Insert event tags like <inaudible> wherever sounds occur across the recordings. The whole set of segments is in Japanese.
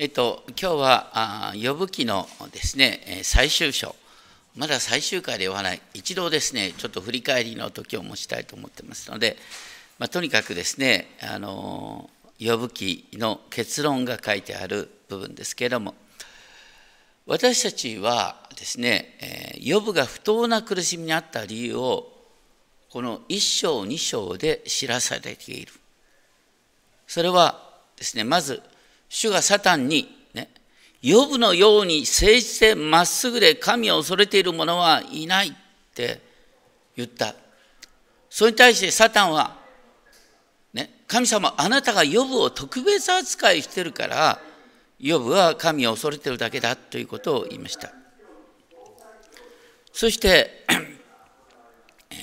えっと、今日は呼ぶ記のですね、最終章、まだ最終回ではない、一度ですね、ちょっと振り返りの時を持ちたいと思ってますので、まあ、とにかくですね、あの呼ぶ記の結論が書いてある部分ですけれども、私たちはですね、呼ぶが不当な苦しみにあった理由を、この1章、2章で知らされている。それはですね、まず、主がサタンに、ね、ヨブのように誠実でまっすぐで神を恐れている者はいないって言った。それに対してサタンは、ね、神様、あなたがヨブを特別扱いしてるから、ヨブは神を恐れてるだけだということを言いました。そして、え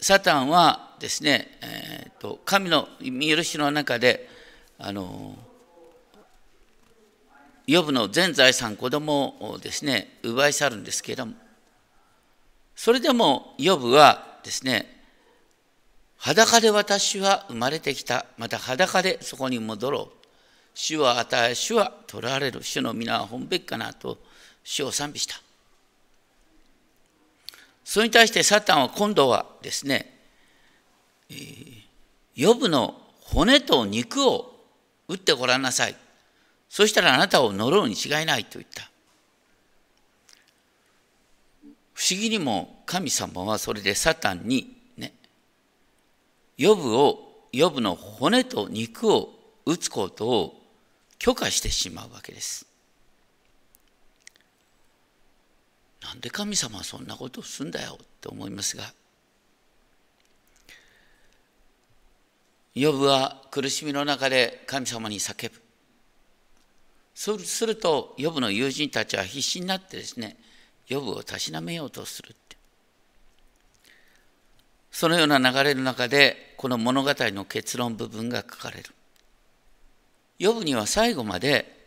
ー、サタンはですね、えーと神の見許しの中であのヨブの全財産子供をですね奪い去るんですけれどもそれでもヨブはですね裸で私は生まれてきた。また裸でそこに戻ろう。主は与え主は取られる。主の皆は本べきかなと主を賛美した。それに対してサタンは今度はですね、ヨブの骨と肉を打ってごらんなさい。そしたらあなたを呪うに違いないと言った。不思議にも神様はそれでサタンにね、ヨブを、ヨブの骨と肉を打つことを許可してしまうわけです。なんで神様はそんなことをするんだよって思いますが、ヨブは苦しみの中で神様に叫ぶ。そうすると、ヨブの友人たちは必死になってですね、ヨブをたしなめようとするって。そのような流れの中で、この物語の結論部分が書かれる。ヨブには最後まで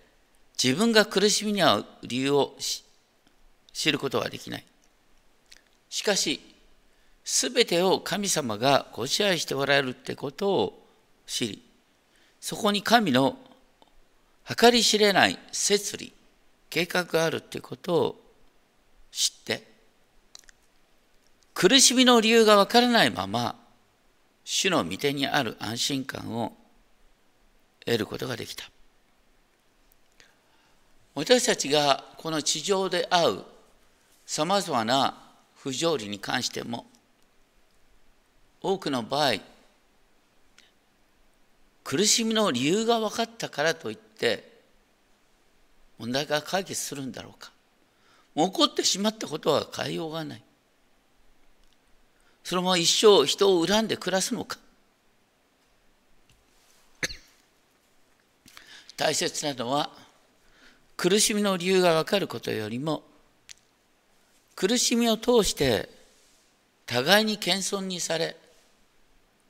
自分が苦しみに遭う理由を知ることはできない。しかし、すべてを神様がご支配しておられるってことを知り、そこに神の計り知れない摂理、計画があるってことを知って、苦しみの理由がわからないまま、主の御手にある安心感を得ることができた。私たちがこの地上で会うさまざまな不条理に関しても多くの場合苦しみの理由が分かったからといって問題が解決するんだろうか。もう起こってしまったことは変えようがない。そのまま一生人を恨んで暮らすのか。大切なのは苦しみの理由が分かることよりも苦しみを通して互いに謙遜にされ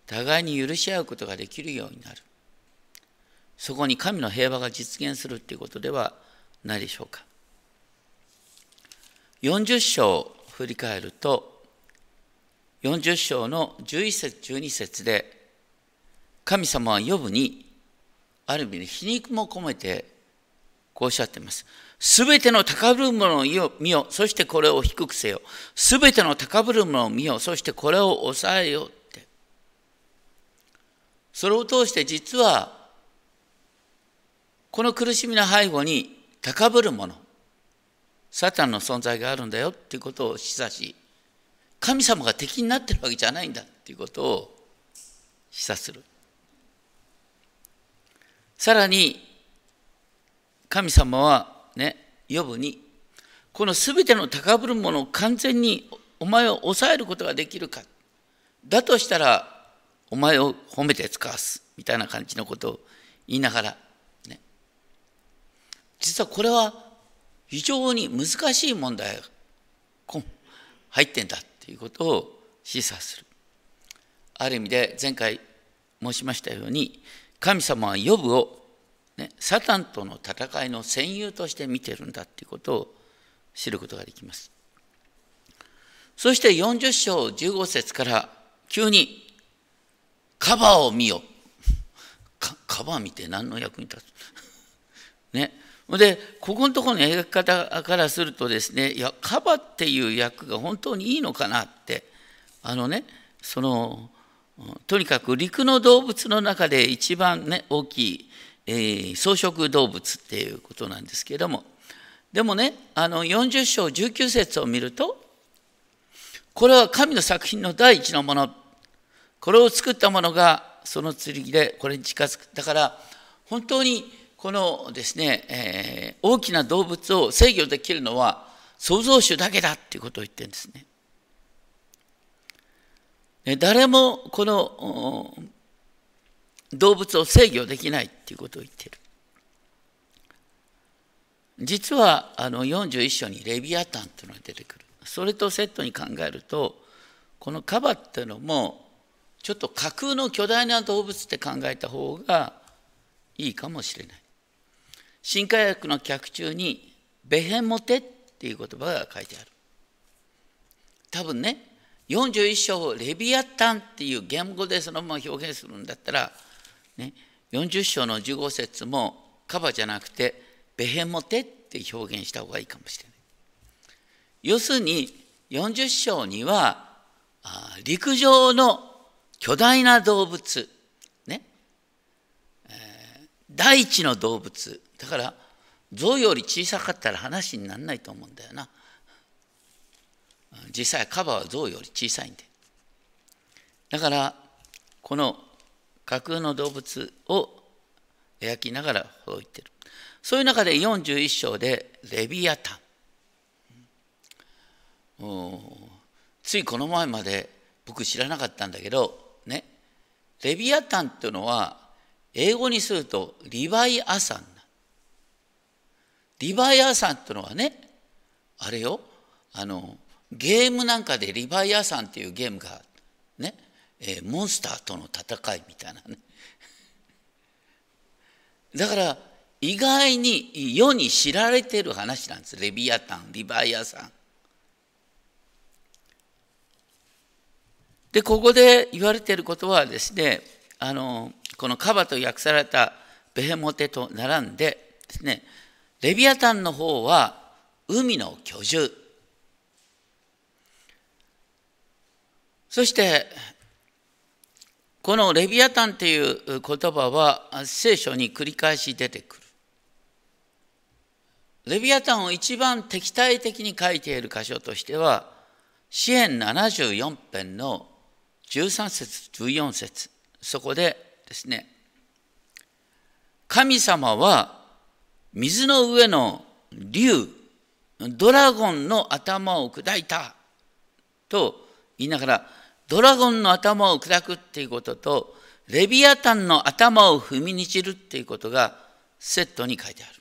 互いに許し合うことができるようになるそこに神の平和が実現するということではないでしょうか40章を振り返ると40章の11節12節で神様はヨブにある意味で皮肉も込めてこうおっしゃっています。すべての高ぶるものを見よ、そしてこれを低くせよ。すべての高ぶるものを見よ、そしてこれを抑えよ。それを通して実はこの苦しみの背後に高ぶるものサタンの存在があるんだよっていうことを示唆し神様が敵になってるわけじゃないんだっていうことを示唆する。さらに神様はね呼ぶにこの全ての高ぶるものを完全にお前を抑えることができるか。だとしたらお前を褒めて使わすみたいな感じのことを言いながら、ね、実はこれは非常に難しい問題が入ってんだっていうことを示唆する。ある意味で前回申しましたように神様はヨブを、ね、サタンとの戦いの戦友として見てるんだっていうことを知ることができます。そして40章15節から急にカバーを見よ。カバー見て何の役に立つ？<laughs> ね。で、ここのところの描き方からするとですね、いや、カバーっていう役が本当にいいのかなって、あのね、その、とにかく陸の動物の中で一番ね、大きい、えー、草食動物っていうことなんですけれども、でもね、あの40章19節を見ると、これは神の作品の第一のもの、これを作ったものがその剣でこれに近づく。だから、本当にこのですね、えー、大きな動物を制御できるのは創造主だけだっていうことを言ってるんですね。誰もこの動物を制御できないっていうことを言ってる。実はあの41章にレビアタンというのが出てくる。それとセットに考えると、このカバっていうのも、ちょっと架空の巨大な動物って考えた方がいいかもしれない。新科学の脚中にベヘモテっていう言葉が書いてある。多分ね、41章をレビアタンっていう言語でそのまま表現するんだったら、ね、40章の15節もカバじゃなくてベヘモテって表現した方がいいかもしれない。要するに40章には陸上の巨大な動物、ね、大地の動物。だから象より小さかったら話にならないと思うんだよな。実際カバは象より小さいんで。だからこの架空の動物を描きながらほどいてる。そういう中で41章でレビアタン。ついこの前まで僕知らなかったんだけどレビアタンっていうのは英語にするとリヴァイアサンリヴァイアサンっていうのはねあれよあのゲームなんかでリヴァイアサンっていうゲームがね、えー、モンスターとの戦いみたいなね。<laughs> だから意外に世に知られてる話なんです。レビアタンリヴァイアサン。でここで言われていることはですねあのこのカバと訳されたベヘモテと並んでですねレビアタンの方は海の居住。そしてこのレビアタンという言葉は聖書に繰り返し出てくる。レビアタンを一番敵対的に書いている箇所としては詩篇74編の13節14節そこでですね神様は水の上の竜、ドラゴンの頭を砕いたと言いながら、ドラゴンの頭を砕くっていうことと、レビアタンの頭を踏みにじるっていうことがセットに書いてある。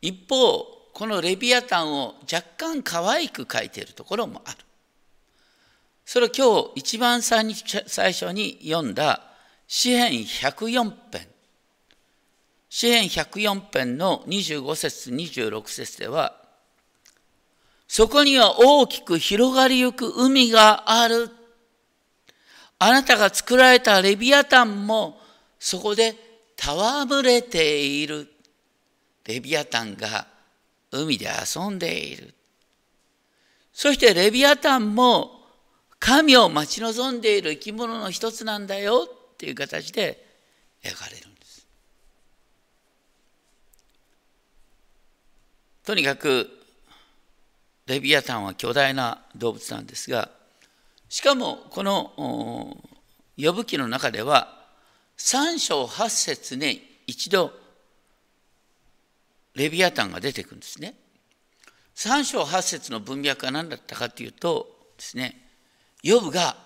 一方、このレビアタンを若干可愛く書いているところもある。それを今日一番最初に読んだ詩編104編詩篇104編の25節26節では、そこには大きく広がりゆく海がある。あなたが作られたレビアタンもそこで戯れている。レビアタンが海で遊んでいる。そしてレビアタンも神を待ち望んでいる生き物の一つなんだよっていう形で描かれるんです。とにかくレビアタンは巨大な動物なんですがしかもこの呼ぶ記の中では3章8節に一度レビアタンが出てくるんですね。3章8節の文脈は何だったかというとですねヨブが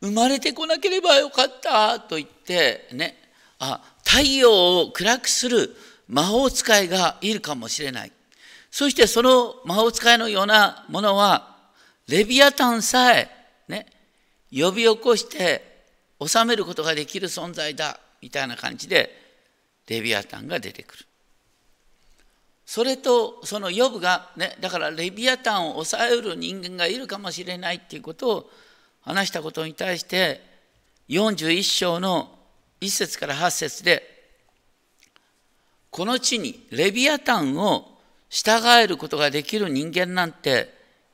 生まれてこなければよかったと言ってねあ太陽を暗くする魔法使いがいるかもしれないそしてその魔法使いのようなものは、レビアタンさえ、ね、呼び起こして治めることができる存在だ、みたいな感じで、レビアタンが出てくる。それと、その呼ぶが、ね、だからレビアタンを抑えうる人間がいるかもしれないっていうことを話したことに対して、41章の1節から8節で、この地にレビアタンを従えることができる人間なんて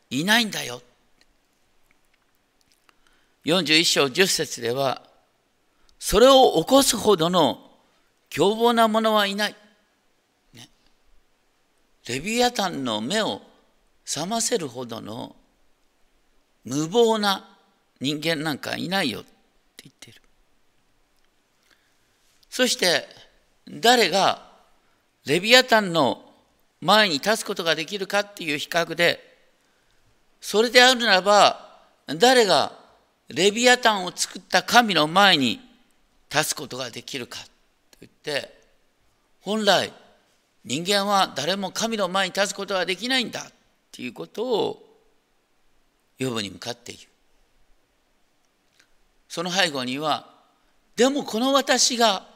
いないんだよ。41章10節では、それを起こすほどの凶暴な者はいない。レビアタンの目を覚ませるほどの無謀な人間なんかいないよって言ってる。そして誰がレビアタンの前に立つことができるかっていう比較でそれであるならば誰がレビアタンを作った神の前に立つことができるかと言って本来人間は誰も神の前に立つことができないんだっていうことを呼ぶに向かっている。その背後にはでもこの私が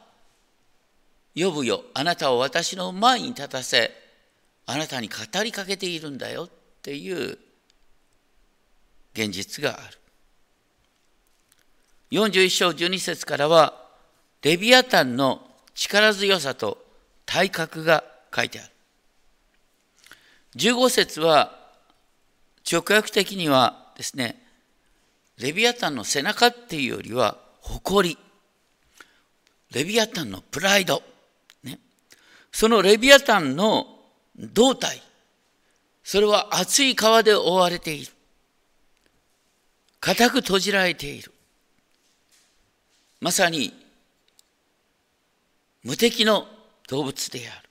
呼ぶよあなたを私の前に立たせあなたに語りかけているんだよっていう現実がある。41章12節からはレビアタンの力強さと体格が書いてある。15節は直訳的にはですねレビアタンの背中っていうよりは誇り。レビアタンのプライド、ね、そのレビアタンの胴体。それは厚い皮で覆われている。固く閉じられている。まさに無敵の動物である。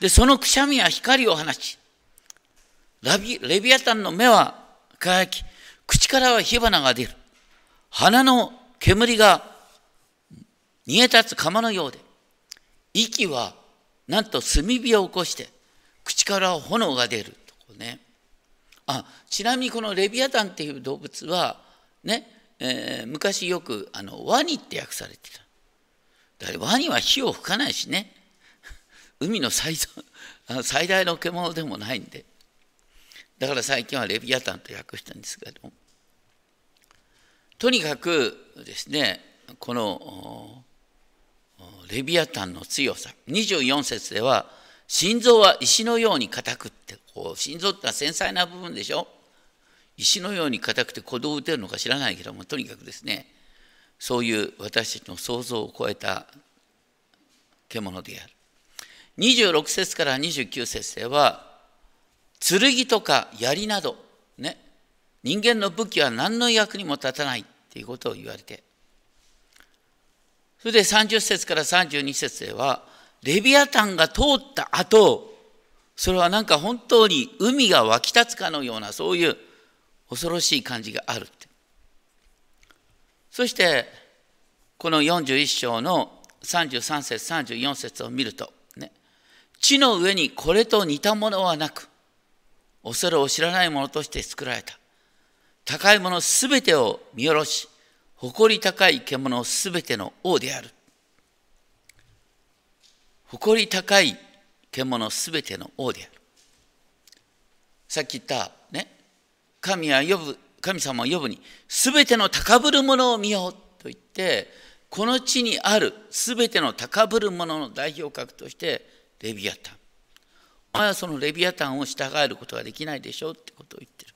で、そのくしゃみは光を放ち、ラビレビアタンの目は輝き、口からは火花が出る。鼻の煙が煮え立つ釜のようで、息はなんと炭火を起こして、口から炎が出るとね。あちなみにこのレビアタンっていう動物はねえー、昔よくあのワニって訳されてた。だワニは火を吹かないしね。海の最 <laughs> 最大の獣でもないんで。だから最近はレビアタンと訳したんですけどもとにかくですね、このレビアタンの強さ。24節では、心臓は石のように硬くって、こう心臓ってのは繊細な部分でしょ？石のように硬くて鼓動を打てるのか知らないけどもとにかくですねそういう私たちの想像を超えた獣である26節から29節では剣とか槍などね人間の武器は何の役にも立たないっていうことを言われて。それで30節から32節ではレビアタンが通った後それはなんか本当に海が湧き立つかのようなそういう恐ろしい感じがあるって。そしてこの41章の33節34節を見ると地の上にこれと似たものはなく恐れを知らないものとして作られた。高いものすべてを見下ろし誇り高い獣すべての王である。誇り高い獣すべての王である。さっき言ったね神は呼ぶ神様は呼ぶに全ての高ぶるものを見ようと言ってこの地にある全ての高ぶるものの代表格としてレビアタンお前はそのレビアタンを従えることができないでしょうってことを言ってる。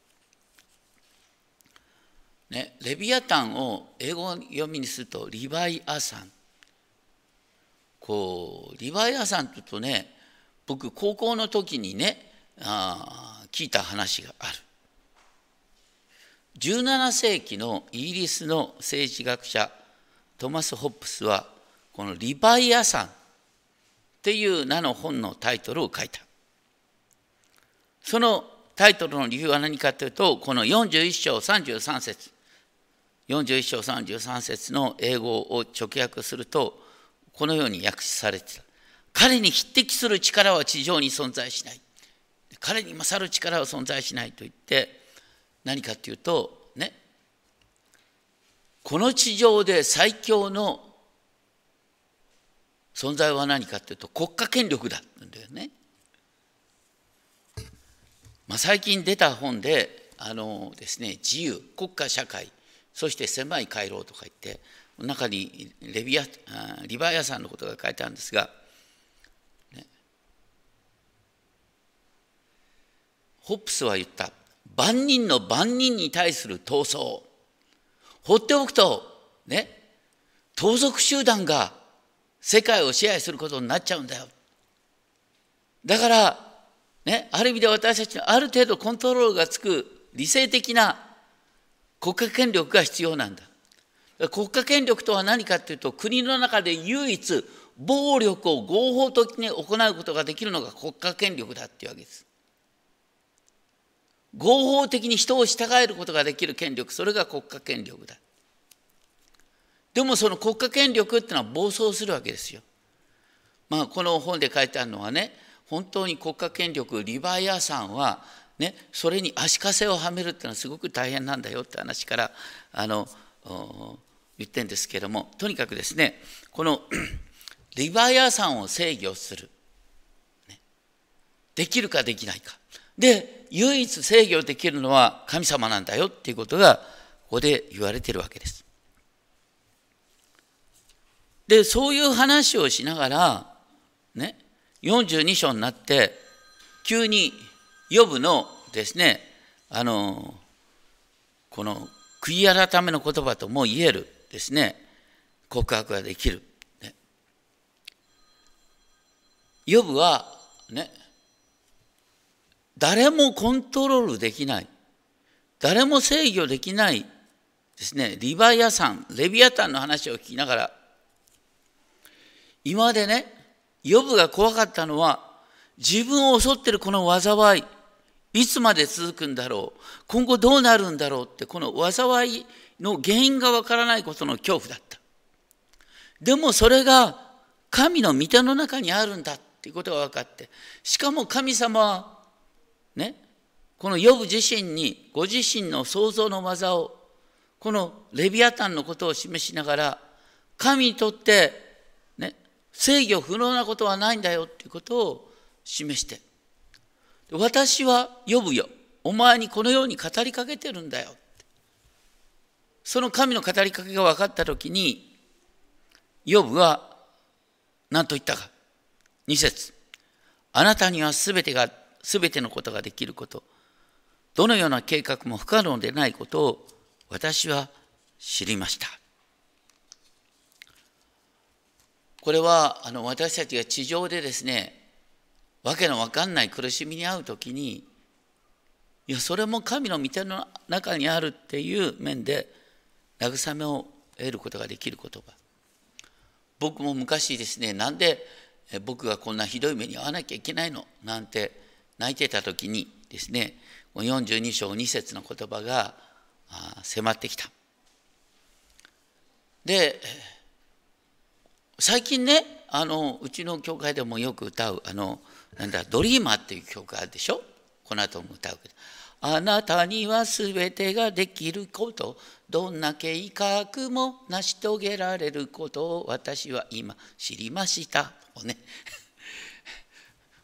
ね、レビアタンを英語読みにするとリバイアサン。こうリバイアサンというとね僕高校の時にねあ聞いた話がある。17世紀のイギリスの政治学者トマス・ホップスはこの「リバイアサン」っていう名の本のタイトルを書いた。そのタイトルの理由は何かというとこの41章33節41章33節の英語を直訳するとこのように訳されてた。彼に匹敵する力は地上に存在しない。彼に勝る力は存在しないと言って何かっていうとねこの地上で最強の存在は何かっていうと国家権力だってうんだよね。まあ、最近出た本であのですね自由国家社会そして狭い回廊とか言って中にレビアリバヤさんのことが書いてあるんですが、ね、ホップスは言った万人の万人に対する闘争放っておくとね盗賊集団が世界を支配することになっちゃうんだよ。だから、ね、ある意味で私たちのある程度コントロールがつく理性的な国家権力が必要なんだ。国家権力とは何かというと国の中で唯一暴力を合法的に行うことができるのが国家権力だっていうわけです。合法的に人を従えることができる権力それが国家権力だ。でもその国家権力っていうのは暴走するわけですよ。まあこの本で書いてあるのはね本当に国家権力リバイアさんはねそれに足かせをはめるっていうのはすごく大変なんだよって話からあの言ってるんですけどもとにかくですねこの <clears throat> リバイアさんを制御する、ね、できるかできないかで唯一制御できるのは神様なんだよっていうことがここで言われてるわけです。でそういう話をしながらね42章になって急に予部のですね。あのこの悔い改めの言葉とも言えるですね。告白ができる。ね、ヨブはね誰もコントロールできない。誰も制御できないですね。リバイアさんレビアタンの話を聞きながら今までねヨブが怖かったのは自分を襲ってるこの災いいつまで続くんだろう今後どうなるんだろうってこの災いの原因がわからないことの恐怖だった。でもそれが神の御手の中にあるんだっていうことが分かってしかも神様はねこのヨブ自身にご自身の創造の技をこのレビアタンのことを示しながら神にとって制御不能なことはないんだよっていうことを示して。私は呼ぶよ。お前にこのように語りかけてるんだよその神の語りかけが分かった時にヨブは何と言ったか。2節。あなたには全てが全てのことができること。どのような計画も不可能でないことを私は知りました。これはあの私たちが地上でですねわけのわかんない苦しみに遭う時にいやそれも神の御手の中にあるっていう面で慰めを得ることができる言葉僕も昔ですねなんで僕がこんなひどい目に遭わなきゃいけないの？なんて泣いてた時にですね42章2節の言葉が迫ってきた。で最近ねあのうちの教会でもよく歌うあのなんだドリーマーっていう曲があるでしょ？この後も歌うけど。あなたには全てができること。どんな計画も成し遂げられること。を私は今知りました。ね、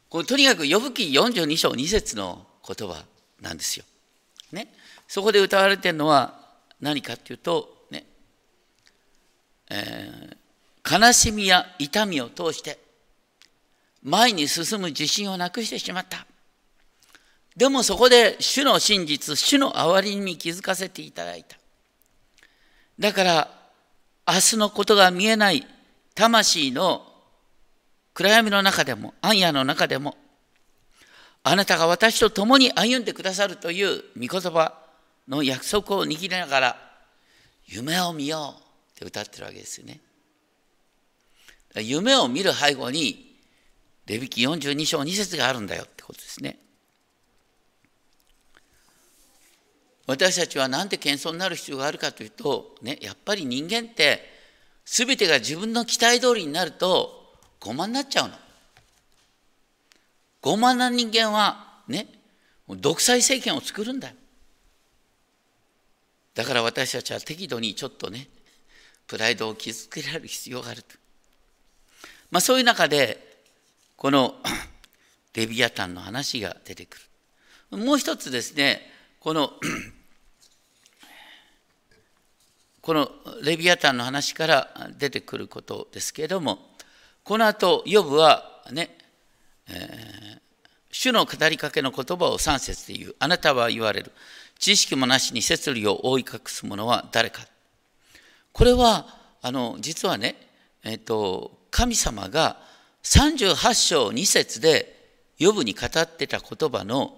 これとにかく呼ぶ記42章2節の言葉なんですよ。ね、そこで歌われてるのは何かっていうと、ね。えー、悲しみや痛みを通して前に進む自信をなくしてしまった。でもそこで主の真実、主の憐れみに気づかせていただいた。だから明日のことが見えない魂の暗闇の中でも、暗夜の中でも、あなたが私と共に歩んでくださるという御言葉の約束を握りながら、夢を見ようって歌ってるわけですよね。夢を見る背後に、レビキ42章2節があるんだよってことですね。私たちは何で謙遜になる必要があるかというと、ね、やっぱり人間って全てが自分の期待通りになると傲慢になっちゃうの。傲慢な人間はね独裁政権を作るんだよ。だから私たちは適度にちょっとねプライドを築けられる必要があると。まあそういう中でこの <clears throat> レビアタンの話が出てくる。もう一つですねこの <clears throat> このレビアタンの話から出てくることですけれどもこの後ヨブはね、えー、主の語りかけの言葉を3節で言う。あなたは言われる。知識もなしに摂理を覆い隠す者は誰か。これは、あの、実はね、えっ、と、神様が38章2節で予部に語ってた言葉の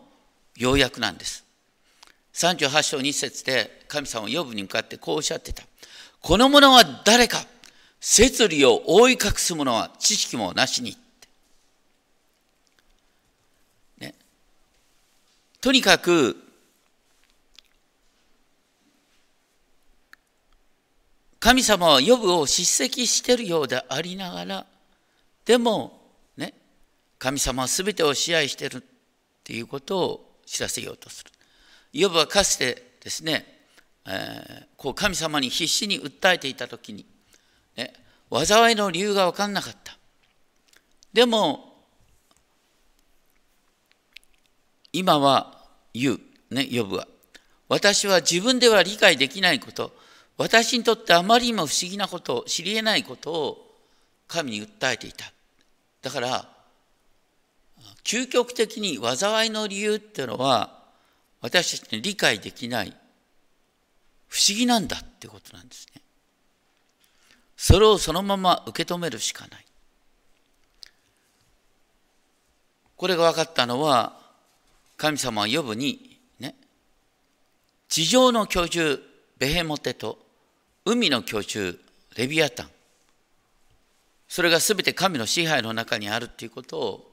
要約なんです。38章2節で神様は予部に向かってこうおっしゃってた。この者は誰か摂理を覆い隠す者は知識もなしに。ね、とにかく神様は予部を叱責しているようでありながらでもね神様は全てを支配しているっていうことを知らせようとする。ヨブはかつてですね、えー、こう神様に必死に訴えていた時に、ね、災いの理由が分かんなかった。でも今は言う、ね、ヨブは。私は自分では理解できないこと、私にとってあまりにも不思議なこと知り得ないことを神に訴えていた。だから究極的に災いの理由っていうのは私たちに理解できない不思議なんだってことなんですね。それをそのまま受け止めるしかない。これが分かったのは神様は呼ぶにね地上の居住ベヘモテと海の巨獣レビアタン。それが全て神の支配の中にあるっていうことを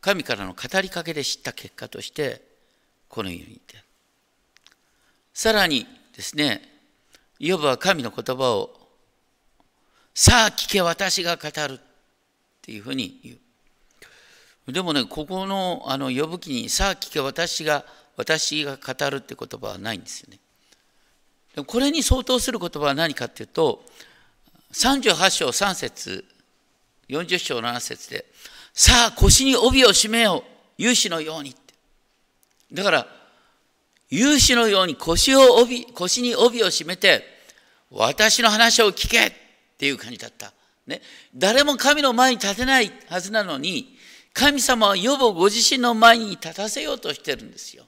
神からの語りかけで知った結果としてこのように言ってさらにですねヨブは神の言葉をさあ聞け私が語るっていうふうに言う。でもねここのあの呼ぶ記にさあ聞け私が私が語るって言葉はないんですよね。これに相当する言葉は何かっていうと38章3節40章7節で「さあ腰に帯を締めよう勇士のように」だから勇士のように腰を帯腰に帯を締めて私の話を聞けっていう感じだった。ね、誰も神の前に立てないはずなのに神様は予防ご自身の前に立たせようとしてるんですよ。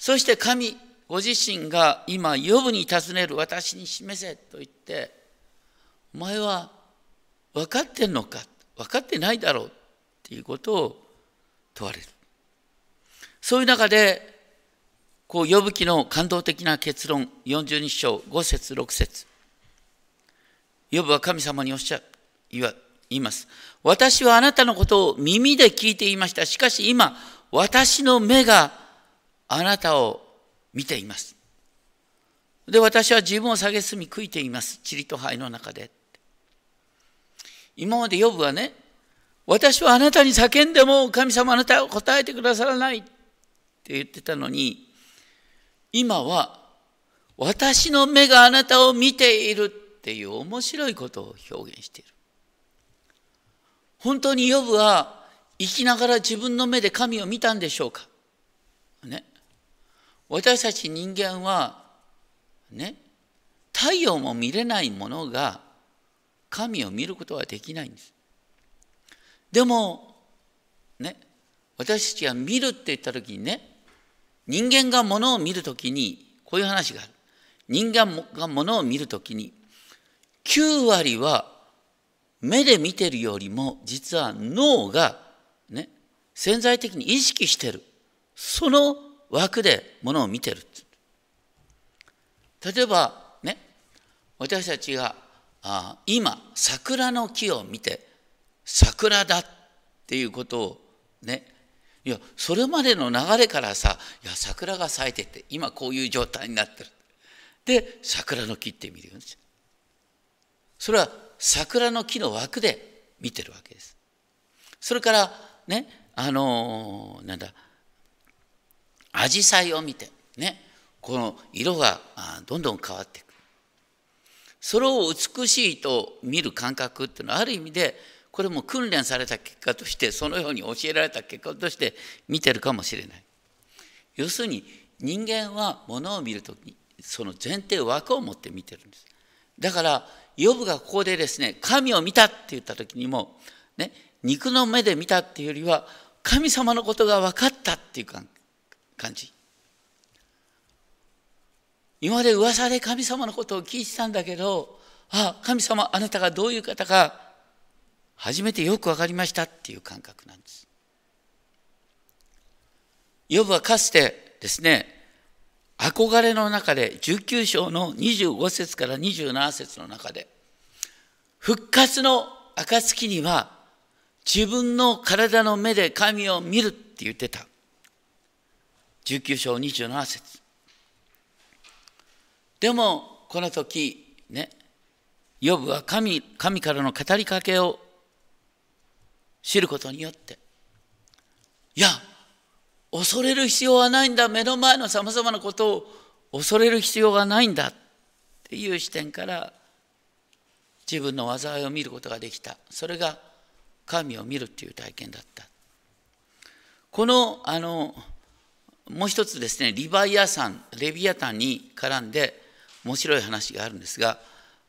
そして神ご自身が今、ヨブに尋ねる私に示せと言って、お前は分かってんのか分かってないだろうっていうことを問われる。そういう中で、こう、呼ぶ記の感動的な結論、42章5節6節呼ぶは神様におっしゃ、言わ、言います。私はあなたのことを耳で聞いていました。しかし今、私の目があなたを見ています。で、私は自分を蔑み悔いています。塵と灰の中で。今までヨブはね、私はあなたに叫んでも神様あなたは答えてくださらないって言ってたのに、今は私の目があなたを見ているっていう面白いことを表現している。本当にヨブは生きながら自分の目で神を見たんでしょうかね。私たち人間はね太陽も見れないものが神を見ることはできないんです。でもね私たちが見るって言った時にね人間がものを見る時にこういう話がある。人間がものを見る時に9割は目で見てるよりも実は脳がね潜在的に意識してるその枠でものを見てる。例えばね私たちがあ今桜の木を見て桜だっていうことをねいやそれまでの流れからさいや桜が咲いてて今こういう状態になってる。で桜の木って見るんですそれは桜の木の枠で見てるわけです。それからねあのなんだ紫陽花を見てねこの色がどんどん変わっていく。それを美しいと見る感覚っていうのはある意味でこれも訓練された結果としてそのように教えられた結果として見てるかもしれない。要するに人間はものを見るときにその前提枠を持って見てるんです。だからヨブがここでですね神を見たって言った時にもね肉の目で見たっていうよりは神様のことが分かったっていう感覚。感じ今まで噂で神様のことを聞いてたんだけどあ神様あなたがどういう方か初めてよく分かりましたっていう感覚なんですヨブはかつてですね憧れの中で19章の25節から27節の中で復活の暁には自分の体の目で神を見るって言ってた。19章27節でも、この時、ね、ヨブは神神からの語りかけを知ることによって、いや、恐れる必要はないんだ、目の前のさまざまなことを恐れる必要がないんだっていう視点から自分の災いを見ることができた。それが神を見るっていう体験だった。このあのもう一つですねリバイアさんレビアタンに絡んで面白い話があるんですが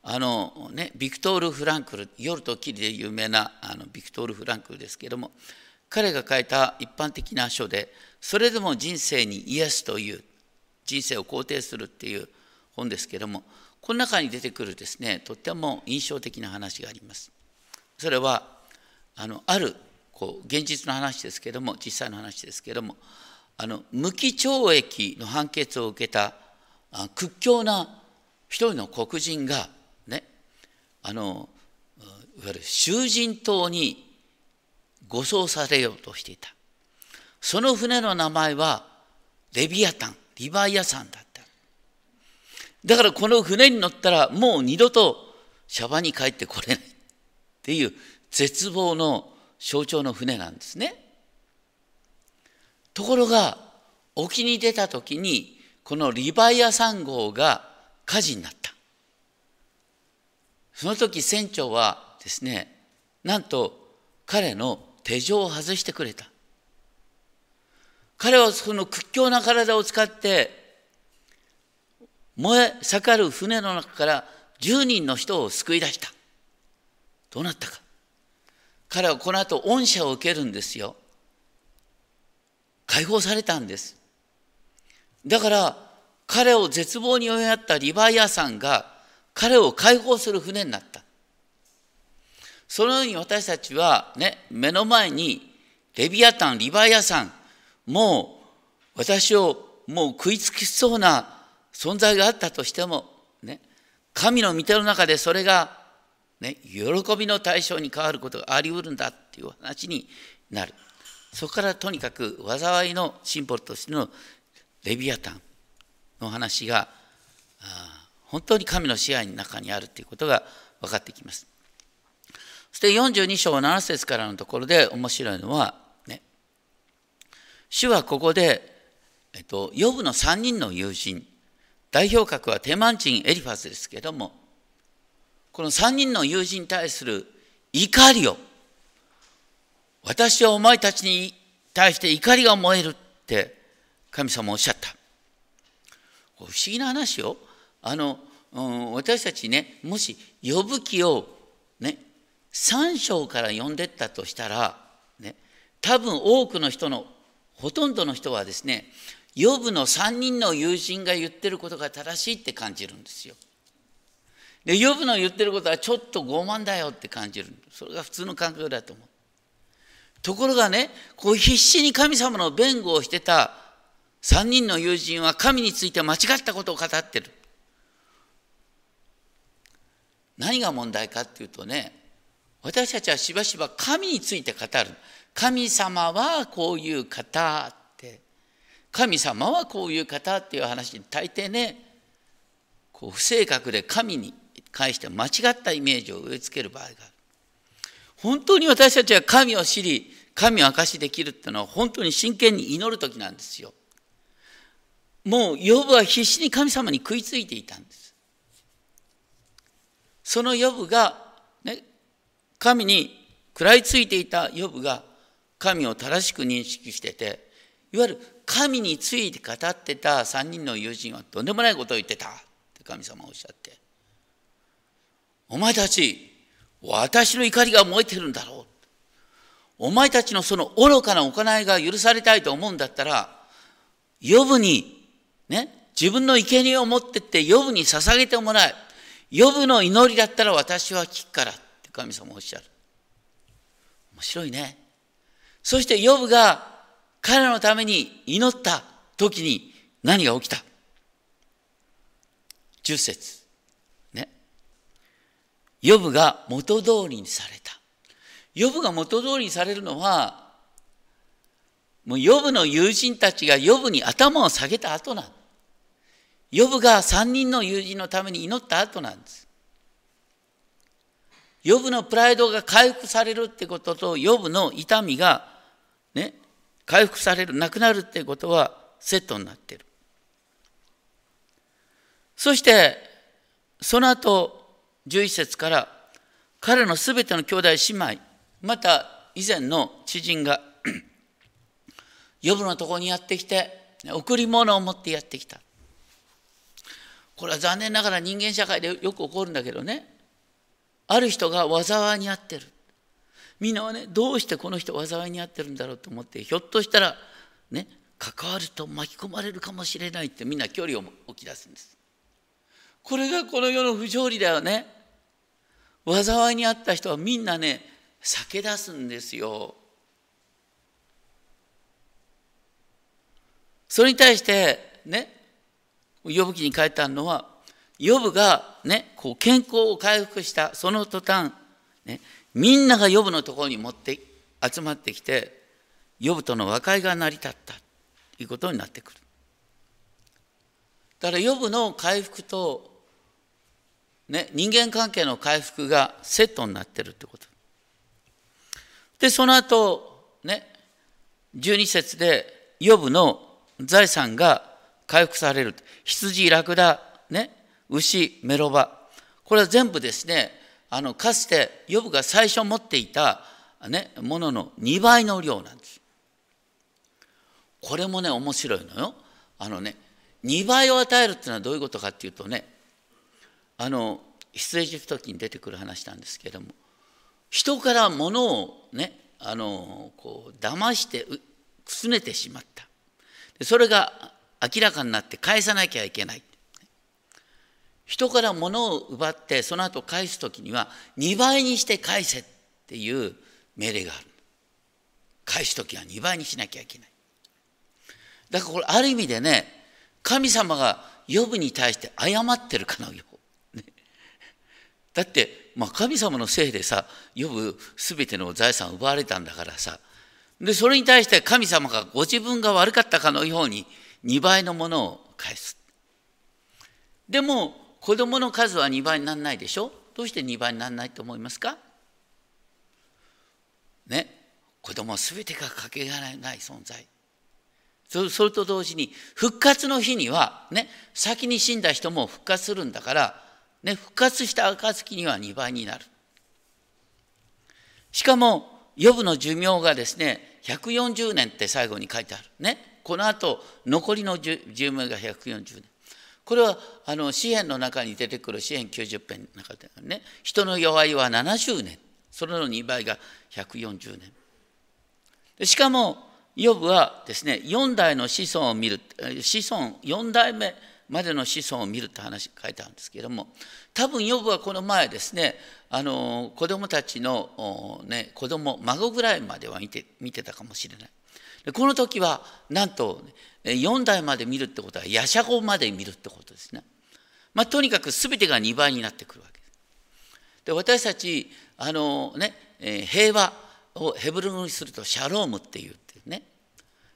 あの、ね、ビクトール・フランクル夜と霧で有名なあのビクトール・フランクルですけれども彼が書いた一般的な書で「それでも人生にイエス」という人生を肯定するっていう本ですけれどもこの中に出てくるですねとっても印象的な話があります。それはあのあるこう現実の話ですけども実際の話ですけどもあの無期懲役の判決を受けた屈強な一人の黒人がねあのいわゆる囚人島に護送されようとしていたその船の名前はレビアタンリバイア山だっただからこの船に乗ったらもう二度とシャバに帰ってこれないっていう絶望の象徴の船なんですね。ところが沖に出た時にこのリバイア3号が火事になった。その時船長はですねなんと彼の手錠を外してくれた。彼はその屈強な体を使って燃え盛る船の中から10人の人を救い出した。どうなったか。彼はこの後恩赦を受けるんですよ。解放されたんです。だから彼を絶望に追いやったリバイアさんが彼を解放する船になった。そのように私たちはね、目の前にレビアタン、リバイアさん、もう私をもう食いつきそうな存在があったとしても、ね、神の御手の中でそれがね、喜びの対象に変わることがありうるんだっていう話になる。そこからとにかく災いのシンボルとしてのレビアタンの話が本当に神の支配の中にあるということが分かってきます。そして42章7節からのところで面白いのは、ね、主はここで、えっと、ヨブの3人の友人、代表格はテマンチン・エリファスですけれども、この3人の友人に対する怒りを私はお前たちに対して怒りが燃えるって神様おっしゃった。不思議な話よ。あの、うん、私たちね、もし呼ぶ気をね、3章から読んでったとしたら、ね、多分多くの人の、ほとんどの人はですね、呼ぶの3人の友人が言ってることが正しいって感じるんですよ。で、ヨブの言ってることはちょっと傲慢だよって感じる。それが普通の感覚だと思う。ところがね、こう必死に神様の弁護をしてた3人の友人は神について間違ったことを語ってる。何が問題かっていうとね、私たちはしばしば神について語る。神様はこういう方って、神様はこういう方っていう話に大抵ね、こう不正確で神に返して間違ったイメージを植え付ける場合がある。本当に私たちは神を知り、神を明かしできるっていうのは本当に真剣に祈る時なんですよ。もう、ヨブは必死に神様に食いついていたんです。そのヨブが、ね、神に食らいついていたヨブが神を正しく認識してて、いわゆる神について語ってた3人の友人はとんでもないことを言ってたって神様はおっしゃって。お前たち、私の怒りが燃えてるんだろう。お前たちのその愚かな行いが許されたいと思うんだったら、呼ぶに、ね、自分の生贄を持ってって呼ぶに捧げてもらえ。呼ぶの祈りだったら私は聞くからって神様おっしゃる。面白いね。そして呼ぶが彼のために祈った時に何が起きた ?10 節。呼ぶが元通りにされた。呼ぶが元通りにされるのは、もう呼ぶの友人たちが呼ぶに頭を下げた後なん呼ぶが3人の友人のために祈った後なんです。呼ぶのプライドが回復されるってことと、呼ぶの痛みがね、回復される、なくなるってことはセットになってる。そして、その後、11節から彼のすべての兄弟姉妹、また以前の知人が <clears throat> 呼ぶのところにやってきて、贈り物を持ってやってきた。これは残念ながら人間社会でよく起こるんだけどね、ある人が災いに遭ってる。みんなはね、どうしてこの人災いに遭ってるんだろうと思って、ひょっとしたら、ね、関わると巻き込まれるかもしれないってみんな距離を置き出すんです。これがこの世の不条理だよね。災いに遭った人はみんなね、避け出すんですよ。それに対してね、呼ぶ記に書いてあるのは、呼ぶがね、こう健康を回復したその途端、ね、みんなが呼ぶのところに持って集まってきて、呼ぶとの和解が成り立ったということになってくる。だから呼ぶの回復と、ね、人間関係の回復がセットになってるってこと。で、その後、ね、12節で、呼ぶの財産が回復される。羊、ラクダ、ね、牛、メロバ。これは全部ですね、あのかつてヨブが最初持っていた、ね、ものの2倍の量なんです。これもね、面白いのよ。あのね、2倍を与えるっていうのはどういうことかっていうとね、あの、出エジプト記に出てくる話なんですけれども、人から物をね、あの、こう、騙してくすねてしまった。それが明らかになって返さなきゃいけない。人から物を奪ってその後返す時には2倍にして返せっていう命令がある。返す時は2倍にしなきゃいけない。だからこれある意味でね神様が呼ぶに対して謝ってるかのよう。だって、まあ、神様のせいでさ呼ぶ全ての財産奪われたんだからさ。でそれに対して神様がご自分が悪かったかのように2倍のものを返す。でも子供の数は2倍にならないでしょ？どうして2倍にならないと思いますか？ね？子供は全てがかけがえない存在。それと同時に復活の日にはね？先に死んだ人も復活するんだから、ね、復活した暁には2倍になる。しかも予部の寿命がですね140年って最後に書いてある。ねこのあと残りの寿命が140年。これはあの詩篇の中に出てくる詩篇90編の中でね人の弱いは70年。それの2倍が140年。しかもヨブはですね4代の子孫を見る子孫4代目までの子孫を見るって話書いてあるんですけれども多分ヨブはこの前ですねあの子供たちの、ね、子供孫ぐらいまでは見て見てたかもしれない。この時はなんと4代まで見るってことは夜叉後まで見るってことですね。まあ、とにかく全てが2倍になってくるわけです。で私たちあの、ね、平和をヘブル語にするとシャロームっていうっていうね。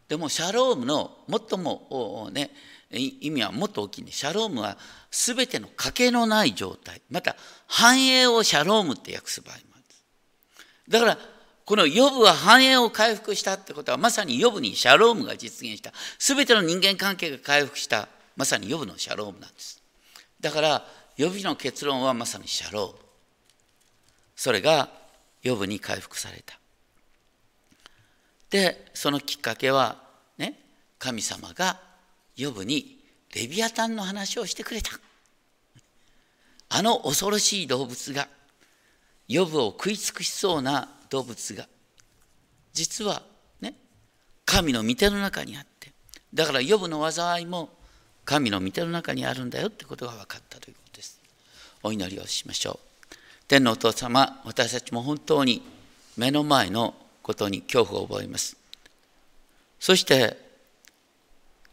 でもシャロームの最もね意味はもっと大きいね。シャロームは全ての賭けのない状態。また、繁栄をシャロームって訳す場合もあるんです。だから、このヨブは繁栄を回復したってことは、まさにヨブにシャロームが実現した。全ての人間関係が回復した。まさにヨブのシャロームなんです。だから、予備の結論はまさにシャローム。それがヨブに回復された。で、そのきっかけは、ね、神様がヨブにレビアタンの話をしてくれた。あの恐ろしい動物が、ヨブを食い尽くしそうな動物が、実はね神の御手の中にあってだから予部の災いも神の御手の中にあるんだよってことが分かったということです。お祈りをしましょう。天のお父様私たちも本当に目の前のことに恐怖を覚えます。そして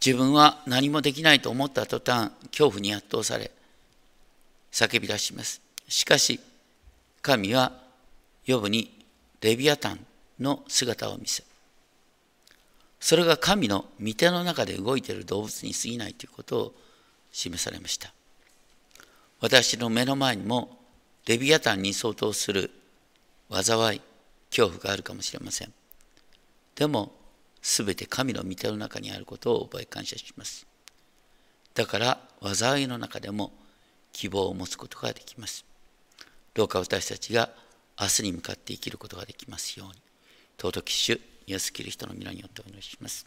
自分は何もできないと思った途端恐怖に圧倒され叫び出します。しかし神はヨブにレビアタンの姿を見せそれが神の御手の中で動いている動物に過ぎないということを示されました。私の目の前にもレビアタンに相当する災い恐怖があるかもしれません。でも全て神の御手の中にあることを覚え感謝します。だから災いの中でも希望を持つことができます。どうか私たちが明日に向かって生きることができますように。尊き主イエスキリストの皆によってお祈りします。